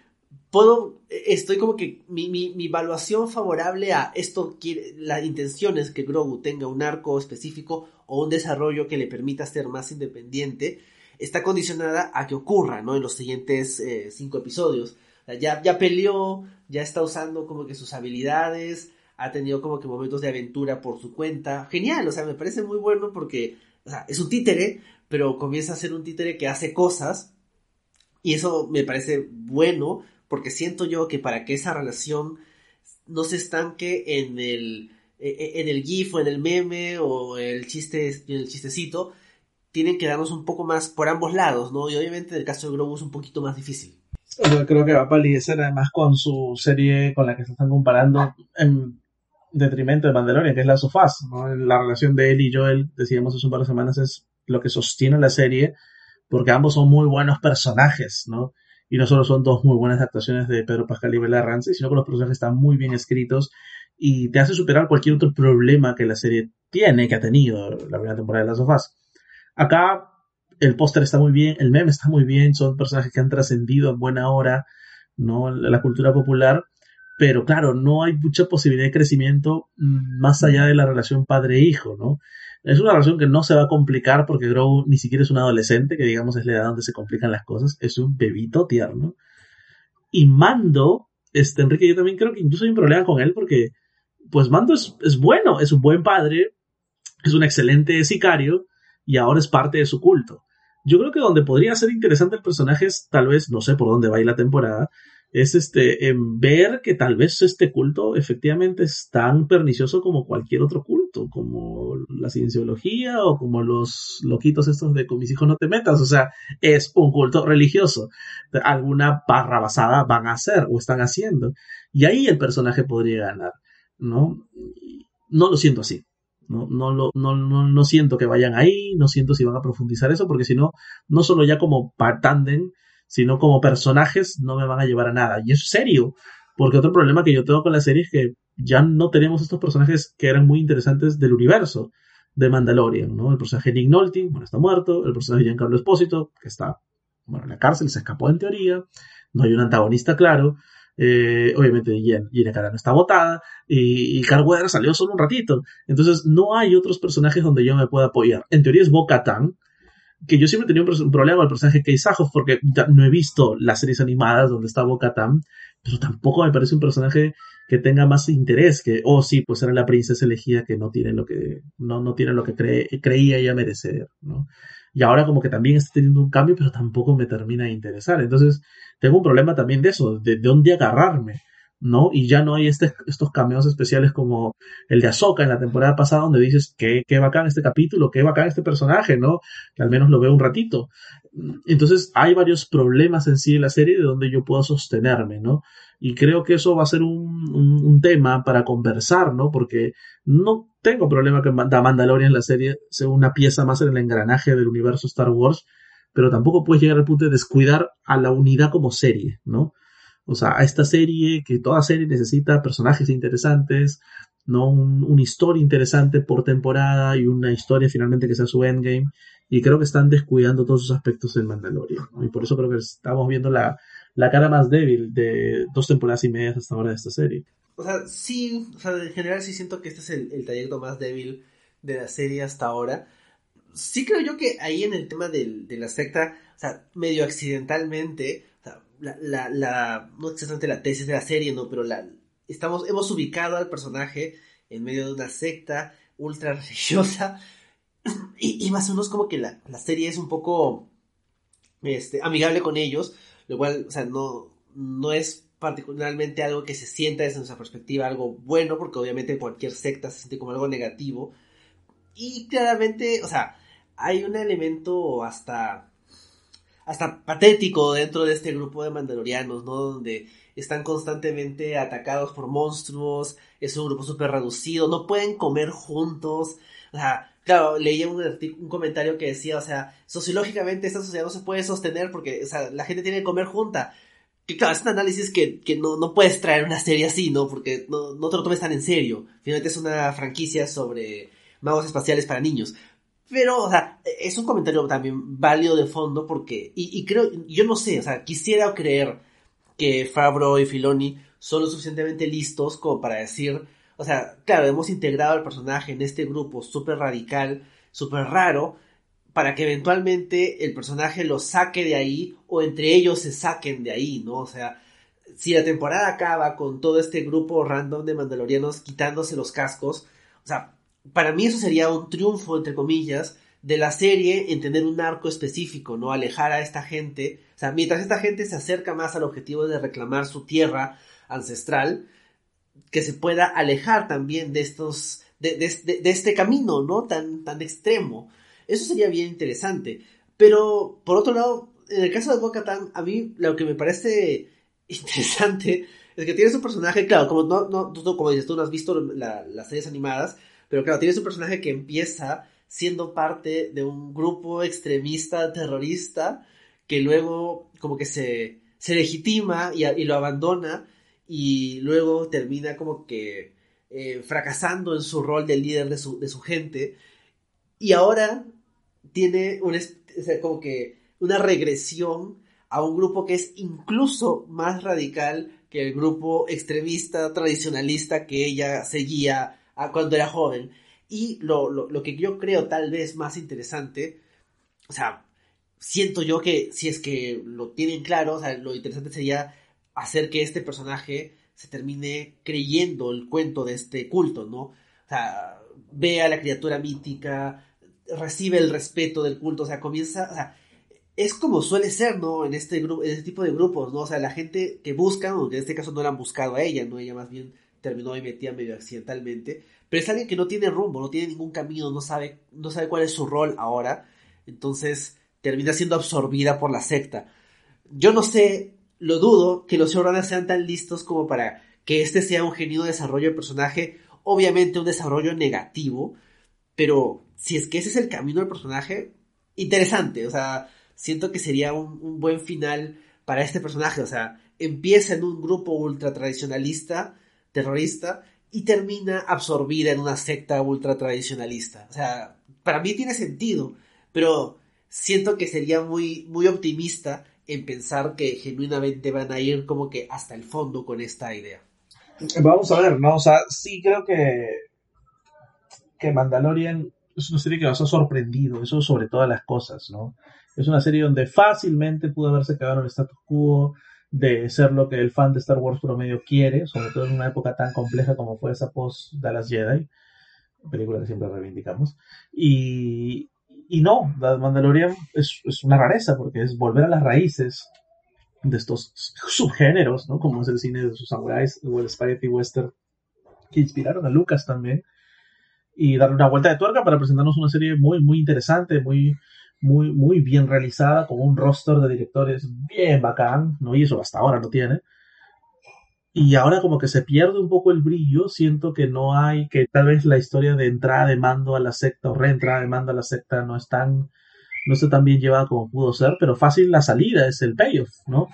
puedo, estoy como que mi, mi, mi evaluación favorable a esto, la intención es que Grogu tenga un arco específico o un desarrollo que le permita ser más independiente, está condicionada a que ocurra, ¿no? En los siguientes eh, cinco episodios ya, ya peleó, ya está usando como que sus habilidades, ha tenido como que momentos de aventura por su cuenta. Genial, o sea, me parece muy bueno porque, o sea, es un títere, pero comienza a ser un títere que hace cosas. Y eso me parece bueno porque siento yo que para que esa relación no se estanque en el, en el GIF o en el meme o el chiste, el chistecito, tienen que darnos un poco más por ambos lados, ¿no? Y obviamente en el caso de Grogu es un poquito más difícil. Yo creo que va a palidecer además con su serie con la que se están comparando en detrimento de Mandalorian, que es la Sofás. ¿no? La relación de él y Joel, decíamos hace un par de semanas, es lo que sostiene la serie, porque ambos son muy buenos personajes, ¿no? Y no solo son dos muy buenas actuaciones de Pedro Pascal y Bella Ramsey, sino que los personajes están muy bien escritos y te hace superar cualquier otro problema que la serie tiene, que ha tenido la primera temporada de las sofás. Acá el póster está muy bien, el meme está muy bien, son personajes que han trascendido en buena hora, ¿no? La cultura popular, pero claro, no hay mucha posibilidad de crecimiento más allá de la relación padre-hijo, ¿no? Es una relación que no se va a complicar porque Grow ni siquiera es un adolescente, que digamos es la edad donde se complican las cosas, es un bebito tierno. Y Mando, este Enrique, yo también creo que incluso hay un problema con él porque, pues Mando es, es bueno, es un buen padre, es un excelente sicario y ahora es parte de su culto. Yo creo que donde podría ser interesante el personaje es tal vez, no sé por dónde va a ir la temporada, es este, en ver que tal vez este culto efectivamente es tan pernicioso como cualquier otro culto, como la cienciología o como los loquitos estos de con mis hijos no te metas, o sea, es un culto religioso. Alguna basada van a hacer o están haciendo. Y ahí el personaje podría ganar, ¿no? No lo siento así. No, no, lo, no, no, no siento que vayan ahí, no siento si van a profundizar eso, porque si no, no solo ya como tanden, sino como personajes no me van a llevar a nada. Y es serio, porque otro problema que yo tengo con la serie es que ya no tenemos estos personajes que eran muy interesantes del universo de Mandalorian, ¿no? El personaje Nick Nolte, bueno, está muerto, el personaje Giancarlo Espósito, que está, bueno, en la cárcel, se escapó en teoría, no hay un antagonista claro, eh, obviamente Gina Carano está botada y, y Carl Weather salió solo un ratito. Entonces no hay otros personajes donde yo me pueda apoyar. En teoría es Bo-Katan, que yo siempre tenía un, problema con el personaje Keisajov porque no he visto las series animadas donde está Bo-Katan, pero tampoco me parece un personaje que tenga más interés que, oh sí, pues era la princesa elegida que no tiene lo que, no, no tiene lo que creía ella merecer, ¿no? Y ahora como que también está teniendo un cambio, pero tampoco me termina de interesar. Entonces, tengo un problema también de eso, de, dónde agarrarme, ¿no? Y ya no hay este, estos cameos especiales como el de Ahsoka en la temporada pasada, donde dices, qué, qué bacán este capítulo, qué bacán este personaje, ¿no? Que al menos lo veo un ratito. Entonces, hay varios problemas en sí en la serie de donde yo puedo sostenerme, ¿no? Y creo que eso va a ser un, un, tema para conversar, ¿no? Porque no tengo problema que The Mandalorian la serie sea una pieza más en el engranaje del universo Star Wars, pero tampoco puedes llegar al punto de descuidar a la unidad como serie, ¿no? O sea, a esta serie, que toda serie necesita personajes interesantes, ¿no? Un, una historia interesante por temporada y una historia finalmente que sea su endgame. Y creo que están descuidando todos esos aspectos del Mandalorian. Y por eso creo que estamos viendo la, la cara más débil de dos temporadas y media hasta ahora de esta serie. O sea, sí, o sea, en general sí siento que este es el, trayecto más débil de la serie hasta ahora. Sí creo yo que ahí en el tema de la secta, o sea, medio accidentalmente, la, la, no exactamente la tesis de la serie, no, pero la, estamos, hemos ubicado al personaje en medio de una secta ultra religiosa y, y más o menos como que la, la serie es un poco este, amigable con ellos, lo cual, o sea, no, no es particularmente algo que se sienta desde nuestra perspectiva algo bueno, porque obviamente cualquier secta se siente como algo negativo. Y claramente, o sea, hay un elemento hasta hasta patético dentro de este grupo de mandalorianos, ¿no? Donde están constantemente atacados por monstruos, es un grupo súper reducido, no pueden comer juntos, o sea, claro, leía un, un, comentario que decía, o sea, sociológicamente esta sociedad no se puede sostener porque, o sea, la gente tiene que comer junta. Que claro, es un análisis que, que no, no, puedes traer una serie así, ¿no? Porque no, no te lo tomes tan en serio. Finalmente es una franquicia sobre magos espaciales para niños. Pero, o sea, es un comentario también válido de fondo porque, y, creo, yo no sé, o sea, quisiera creer que Fabro y Filoni son lo suficientemente listos como para decir, o sea, claro, hemos integrado al personaje en este grupo súper radical, súper raro, para que eventualmente el personaje lo saque de ahí o entre ellos se saquen de ahí, ¿no? O sea, si la temporada acaba con todo este grupo random de mandalorianos quitándose los cascos, o sea, para mí eso sería un triunfo, entre comillas, de la serie en tener un arco específico, ¿no? Alejar a esta gente, o sea, mientras esta gente se acerca más al objetivo de reclamar su tierra ancestral, que se pueda alejar también de estos, de, de, este camino, ¿no? Tan, tan extremo. Eso sería bien interesante. Pero, por otro lado, en el caso de Boca a mí lo que me parece [LAUGHS] interesante es que tienes un personaje, claro, como no, no, tú, como dices, tú no has visto las series animadas, pero claro, tienes un personaje que empieza siendo parte de un grupo extremista terrorista que luego como que se, legitima y, lo abandona y luego termina como que eh, fracasando en su rol de líder de su, gente. Y ahora tiene como que una regresión a un grupo que es incluso más radical que el grupo extremista tradicionalista que ella seguía cuando era joven. Y lo, lo, que yo creo tal vez más interesante, o sea, siento yo que si es que lo tienen claro, o sea, lo interesante sería hacer que este personaje se termine creyendo el cuento de este culto, ¿no? O sea, ve a la criatura mítica, recibe el respeto del culto, o sea, comienza, o sea, es como suele ser, ¿no? En este grupo, en este tipo de grupos, ¿no? O sea, la gente que busca, aunque en este caso no la han buscado a ella, ¿no? Ella más bien terminó y metida medio accidentalmente, pero es alguien que no tiene rumbo, no tiene ningún camino, no sabe, no sabe cuál es su rol ahora, entonces termina siendo absorbida por la secta. Yo no sé, lo dudo que los showrunners sean tan listos como para que este sea un genuino desarrollo de personaje, obviamente un desarrollo negativo, pero si es que ese es el camino del personaje, interesante, o sea, siento que sería un, buen final para este personaje, o sea, empieza en un grupo ultra tradicionalista, terrorista, y termina absorbida en una secta ultra tradicionalista. O sea, para mí tiene sentido, pero siento que sería muy, muy optimista en pensar que genuinamente van a ir como que hasta el fondo con esta idea. Vamos a ver, ¿no? O sea, sí creo que, que Mandalorian es una serie que nos ha sorprendido, eso sobre todas las cosas, ¿no? Es una serie donde fácilmente pudo haberse quedado en el status quo de ser lo que el fan de Star Wars promedio quiere, sobre todo en una época tan compleja como fue esa post Dallas Jedi, película que siempre reivindicamos. Y, y no, The Mandalorian es, es, una rareza porque es volver a las raíces de estos subgéneros, ¿no? Como es el cine de sus samuráis o el spaghetti western que inspiraron a Lucas también y darle una vuelta de tuerca para presentarnos una serie muy, muy interesante, muy, muy, muy bien realizada, con un roster de directores bien bacán, ¿no? Y eso hasta ahora no tiene. Y ahora como que se pierde un poco el brillo, siento que no hay, que tal vez la historia de entrada de mando a la secta o reentrada de mando a la secta no es tan, no está tan bien llevada como pudo ser, pero fácil la salida es el payoff, ¿no?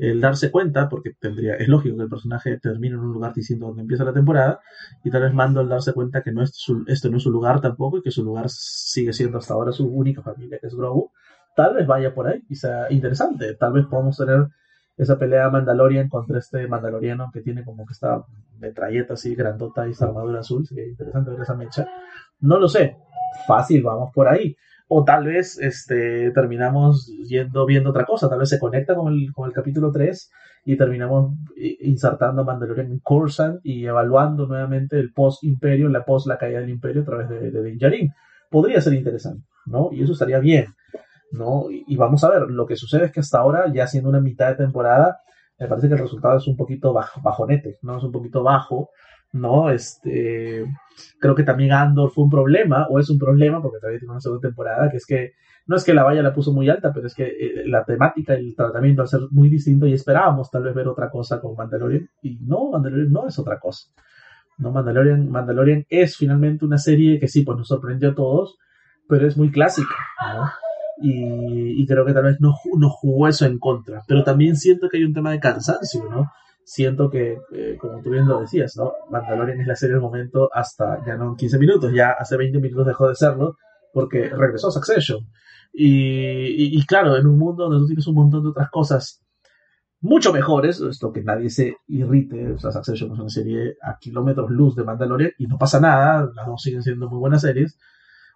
El darse cuenta, porque tendría, es lógico que el personaje termine en un lugar distinto donde empieza la temporada, y tal vez Mando el darse cuenta que no es su, este no es su lugar tampoco, y que su lugar sigue siendo hasta ahora su única familia, que es Grogu, tal vez vaya por ahí y sea interesante. Tal vez podamos tener esa pelea Mandalorian contra este Mandaloriano que tiene como que esta metralleta así grandota y esta armadura azul. Sería interesante ver esa mecha. No lo sé. Fácil, vamos por ahí o tal vez este, terminamos yendo viendo otra cosa, tal vez se conecta con el, con el capítulo 3 y terminamos insertando Mandalorian en Coruscant y evaluando nuevamente el post-imperio, la post la caída del imperio a través de, de Din Podría ser interesante, ¿no? Y eso estaría bien, ¿no? Y, vamos a ver, lo que sucede es que hasta ahora, ya siendo una mitad de temporada, me parece que el resultado es un poquito bajonete, ¿no? Es un poquito bajo, ¿no? Este, creo que también Andor fue un problema, o es un problema, porque todavía tiene una segunda temporada, que es que no es que la valla la puso muy alta, pero es que eh, la temática el tratamiento al ser muy distinto y esperábamos tal vez ver otra cosa con Mandalorian, y no, Mandalorian no es otra cosa. No, Mandalorian, Mandalorian es finalmente una serie que sí, pues nos sorprendió a todos, pero es muy clásica. Y, y creo que tal vez no, no jugó eso en contra, pero también siento que hay un tema de cansancio, ¿no? Siento que, eh, como tú bien lo decías, ¿no? Mandalorian es la serie del momento hasta ya no 15 minutos, ya hace 20 minutos dejó de serlo porque regresó Succession. Y, y, claro, en un mundo donde tú tienes un montón de otras cosas mucho mejores, esto que nadie se irrite, o sea, Succession es una serie a kilómetros luz de Mandalorian y no pasa nada, las dos siguen siendo muy buenas series,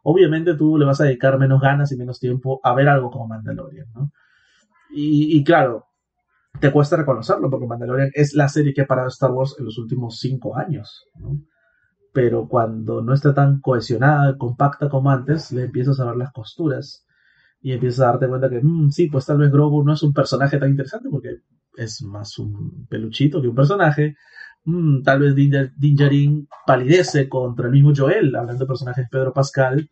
obviamente tú le vas a dedicar menos ganas y menos tiempo a ver algo como Mandalorian, ¿no? Y, y claro, te cuesta reconocerlo, porque Mandalorian es la serie que ha parado Star Wars en los últimos cinco años. Pero cuando no está tan cohesionada, compacta como antes, le empiezas a ver las costuras y empiezas a darte cuenta que, mm, sí, pues tal vez Grogu no es un personaje tan interesante porque es más un peluchito que un personaje. Mm, tal vez Din Djarin palidece contra el mismo Joel, hablando de personajes Pedro Pascal.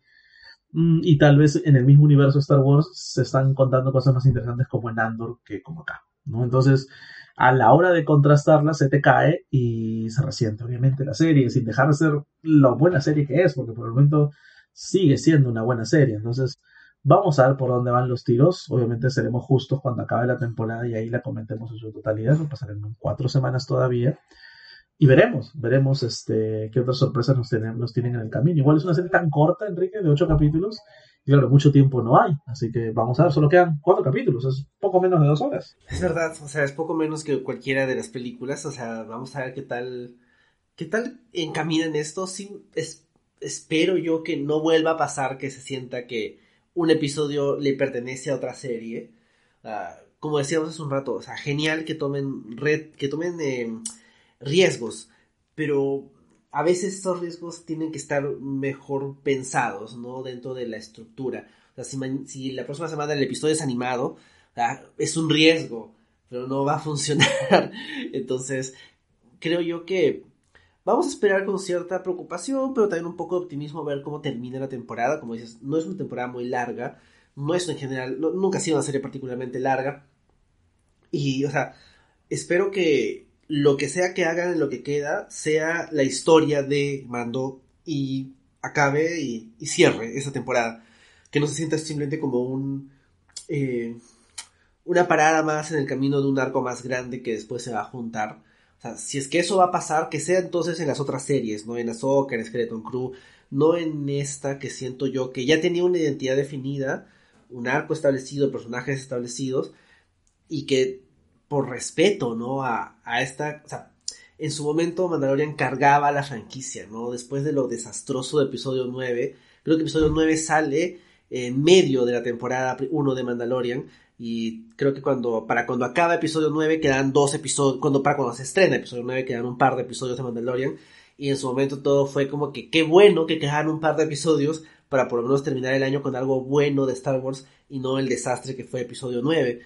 Mm, y tal vez en el mismo universo Star Wars se están contando cosas más interesantes como en Andor que como acá. ¿No? Entonces, a la hora de contrastarla, se te cae y se resiente, obviamente, la serie, sin dejar de ser la buena serie que es, porque por el momento sigue siendo una buena serie. Entonces, vamos a ver por dónde van los tiros. Obviamente seremos justos cuando acabe la temporada y ahí la comentemos en su totalidad. Nos pasarán cuatro semanas todavía. Y veremos, veremos este, qué otras sorpresas nos tienen, nos tienen en el camino. Igual es una serie tan corta, Enrique, de ocho capítulos. Claro, mucho tiempo no hay. Así que vamos a ver, solo quedan cuatro capítulos. Es poco menos de dos horas. Es verdad, o sea, es poco menos que cualquiera de las películas. O sea, vamos a ver qué tal, qué tal encaminan esto. Sí, es, espero yo que no vuelva a pasar que se sienta que un episodio le pertenece a otra serie. Ah, como decíamos hace un rato, o sea, genial que tomen red, que tomen eh, riesgos, pero a veces esos riesgos tienen que estar mejor pensados, ¿no? Dentro de la estructura. O sea, si, la próxima semana el episodio es animado, es un riesgo, pero no va a [LAUGHS] funcionar. Entonces, creo yo que vamos a esperar con cierta preocupación, pero también un poco de optimismo a ver cómo termina la temporada. Como dices, no es una temporada muy larga, no es en general, nunca ha sido una serie particularmente larga. Y, o sea, espero que lo que sea que hagan en lo que queda sea la historia de Mando y acabe y, cierre esa temporada. Que no se sienta simplemente como un... Eh, una parada más en el camino de un arco más grande que después se va a juntar. O sea, si es que eso va a pasar, que sea entonces en las otras series, no en Ahsoka, en Skeleton Crew, no en esta que siento yo que ya tenía una identidad definida, un arco establecido, personajes establecidos, y que por respeto, ¿no? A, esta, en su momento Mandalorian cargaba la franquicia, ¿no? Después de lo desastroso de episodio 9, creo que episodio 9 sale en medio de la temporada 1 de Mandalorian y creo que cuando para cuando acaba episodio 9 quedan dos episodios, cuando para cuando se estrena episodio 9 quedan un par de episodios de Mandalorian y en su momento todo fue como que qué bueno que quedaran un par de episodios para por lo menos terminar el año con algo bueno de Star Wars y no el desastre que fue episodio 9.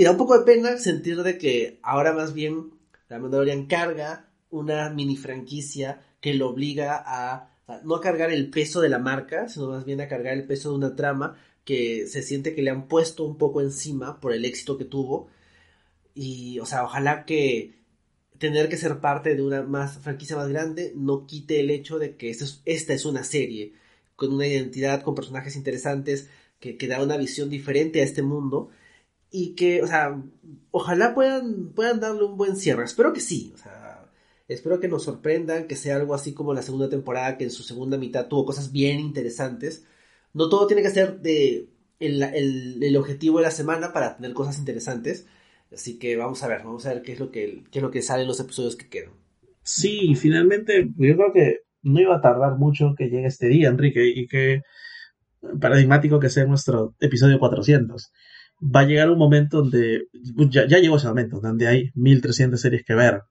Y da un poco de pena sentir de que ahora más bien la Mandalorian carga una mini franquicia que lo obliga a, no a cargar el peso de la marca, sino más bien a cargar el peso de una trama que se siente que le han puesto un poco encima por el éxito que tuvo. Y, o sea, ojalá que tener que ser parte de una más franquicia más grande no quite el hecho de que esta es una serie con una identidad, con personajes interesantes, que, que da una visión diferente a este mundo y que, o sea, ojalá puedan, puedan darle un buen cierre. Espero que sí, o sea, espero que nos sorprendan, que sea algo así como la segunda temporada, que en su segunda mitad tuvo cosas bien interesantes. No todo tiene que ser de el, el, objetivo de la semana para tener cosas interesantes. Así que vamos a ver, vamos a ver qué es lo que, qué es lo que sale en los episodios que quedan. Sí, finalmente, yo creo que no iba a tardar mucho que llegue este día, Enrique, y que paradigmático que sea nuestro episodio 400 va a llegar un momento donde, ya, llegó ese momento, donde hay 1300 series que ver.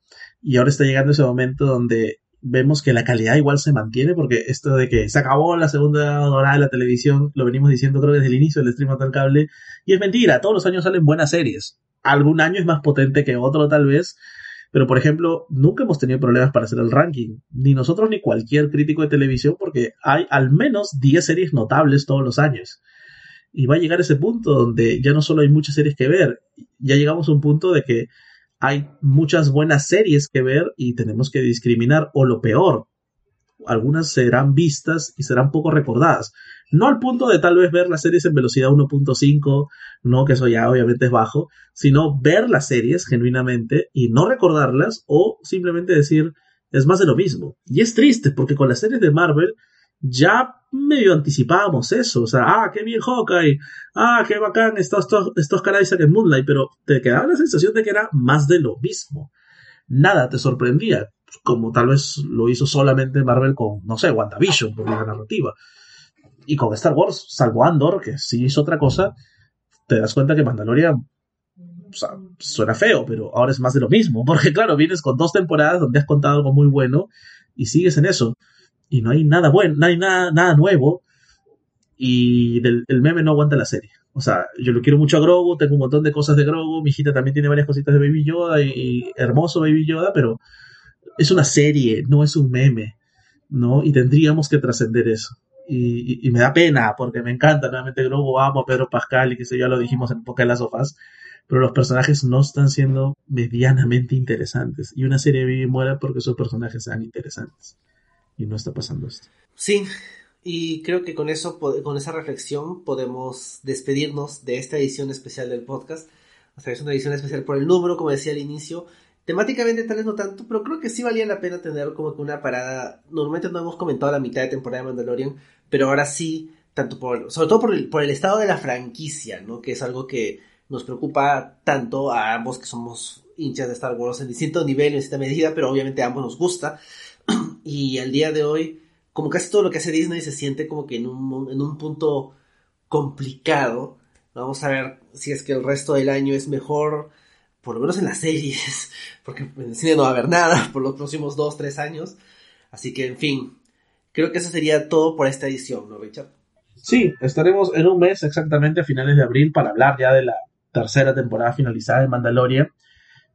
Y ahora está llegando ese momento donde vemos que la calidad igual se mantiene, porque esto de que se acabó la segunda hora de la televisión, lo venimos diciendo creo desde el inicio del stream del cable, y es mentira, todos los años salen buenas series. Algún año es más potente que otro tal vez, pero por ejemplo, nunca hemos tenido problemas para hacer el ranking, ni nosotros ni cualquier crítico de televisión, porque hay al menos 10 series notables todos los años. Y va a llegar ese punto donde ya no solo hay muchas series que ver, ya llegamos a un punto de que hay muchas buenas series que ver y tenemos que discriminar, o lo peor, algunas serán vistas y serán poco recordadas. No al punto de tal vez ver las series en velocidad 1.5, no que eso ya obviamente es bajo, sino ver las series genuinamente y no recordarlas o simplemente decir es más de lo mismo. Y es triste porque con las series de Marvel ya medio anticipábamos eso, o sea, ah, qué bien Hawkeye, ah, qué bacán estos, estos, estos caras en Moonlight, pero te quedaba la sensación de que era más de lo mismo. Nada te sorprendía, como tal vez lo hizo solamente Marvel con, no sé, WandaVision, por la narrativa. Y con Star Wars, salvo Andor, que sí hizo otra cosa, te das cuenta que Mandalorian suena feo, pero ahora es más de lo mismo, [LAUGHS] porque claro, vienes con dos temporadas donde has contado algo muy bueno y sigues en eso y no hay nada bueno, no hay nada, nada nuevo y el meme no aguanta la serie. O sea, yo lo quiero mucho a Grogu, tengo un montón de cosas de Grogu, mi hijita también tiene varias cositas de Baby Yoda y, hermoso Baby Yoda, pero es una serie, no es un meme, ¿no? Y tendríamos que trascender eso. Y, me da pena porque me encanta nuevamente Grogu, amo a Pedro Pascal y que sé ya lo dijimos en Poca de las Sofás, pero los personajes no están siendo medianamente interesantes. Y una serie vive y muere porque sus personajes sean interesantes y no está pasando esto. Sí, Y creo que con eso, con esa reflexión, podemos despedirnos de esta edición especial del podcast. O sea, es una edición especial por el número, como decía al inicio. Temáticamente tal vez no tanto, pero creo que sí valía la pena tener como que una parada. Normalmente no hemos comentado la mitad de temporada de Mandalorian, pero ahora sí, tanto por, sobre todo por el, por el estado de la franquicia, ¿no? Que es algo que nos preocupa tanto a ambos que somos hinchas de Star Wars en distinto nivel, en distinta medida, pero obviamente a ambos nos gusta. [CLEARS THROAT] y el día de hoy, como casi todo lo que hace Disney se siente como que en un, en un punto complicado. Vamos a ver si es que el resto del año es mejor, por lo menos en las series, [LAUGHS] porque en el cine no va a haber nada [LAUGHS] por los próximos dos, tres años. Así que, en fin, creo que eso sería todo por esta edición, ¿no, Richard? Sí, estaremos en un mes exactamente a finales de abril para hablar ya de la tercera temporada finalizada de Mandalorian.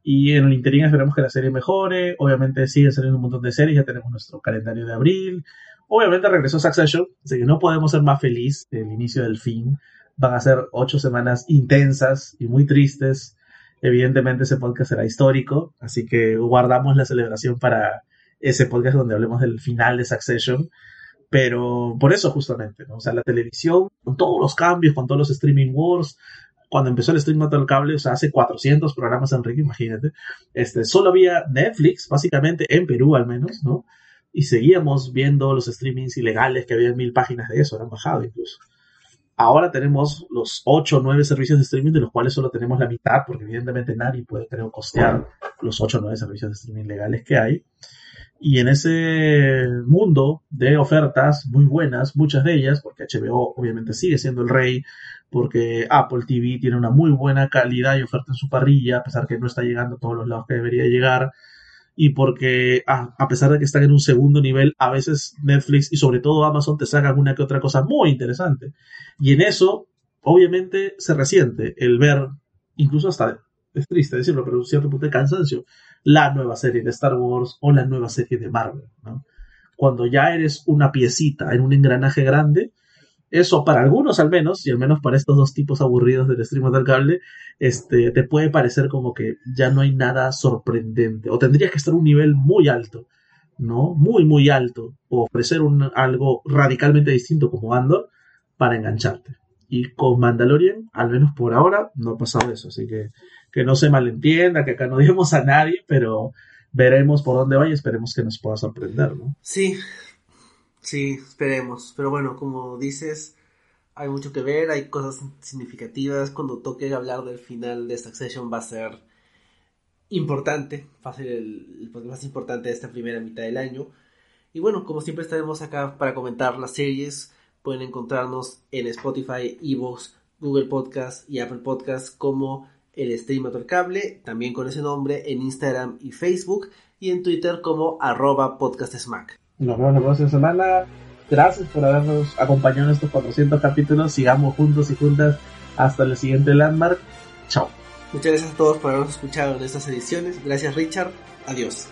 Y en el interín esperamos que la serie mejore. Obviamente sigue saliendo un montón de series. Ya tenemos nuestro calendario de abril. Obviamente regresó Succession. Así que no podemos ser más feliz del inicio del fin. Van a ser ocho semanas intensas y muy tristes. Evidentemente ese podcast será histórico. Así que guardamos la celebración para ese podcast donde hablemos del final de Succession. Pero por eso justamente, ¿no? O sea, la televisión, con todos los cambios, con todos los streaming wars, cuando empezó el stream al cable, o sea, hace 400 programas, Enrique, imagínate, este, solo había Netflix, básicamente, en Perú al menos, ¿no? Y seguíamos viendo los streamings ilegales que había mil páginas de eso, han bajado incluso. Ahora tenemos los 8 o 9 servicios de streaming, de los cuales solo tenemos la mitad, porque evidentemente nadie puede, creo, costear los 8 o 9 servicios de streaming legales que hay. Y en ese mundo de ofertas muy buenas, muchas de ellas, porque HBO obviamente sigue siendo el rey, porque Apple TV tiene una muy buena calidad y oferta en su parrilla, a pesar que no está llegando a todos los lados que debería llegar, y porque a, pesar de que están en un segundo nivel, a veces Netflix y sobre todo Amazon te sacan una que otra cosa muy interesante. Y en eso, obviamente, se resiente el ver, incluso hasta, es triste decirlo, pero un cierto punto de cansancio, la nueva serie de Star Wars o la nueva serie de Marvel. Cuando ya eres una piecita en un engranaje grande, eso para algunos al menos, y al menos para estos dos tipos aburridos del stream del cable, este, te puede parecer como que ya no hay nada sorprendente, o tendrías que estar un nivel muy alto, ¿no? Muy, muy alto, o ofrecer un, algo radicalmente distinto como Andor para engancharte. Y con Mandalorian, al menos por ahora, no ha pasado eso, así que que no se malentienda, que acá no [LAUGHS] digamos a nadie, pero veremos por dónde va y esperemos que nos pueda sorprender, ¿no? Sí, Sí, esperemos. Pero bueno, como dices, hay mucho que ver, hay cosas significativas. Cuando toque hablar del final de Succession va a ser importante, va a ser el, el más importante de esta primera mitad del año. Y bueno, como siempre estaremos acá para comentar las series. Pueden encontrarnos en Spotify, Evox, Google Podcast y Apple Podcast como el Streamator Cable, también con ese nombre en Instagram y Facebook y en Twitter como arroba podcastsmack. Nos vemos la próxima semana. Gracias por habernos acompañado en estos 400 capítulos. Sigamos juntos y juntas hasta el siguiente Landmark. Chao. Muchas gracias a todos por habernos escuchado en estas ediciones. Gracias Richard. Adiós.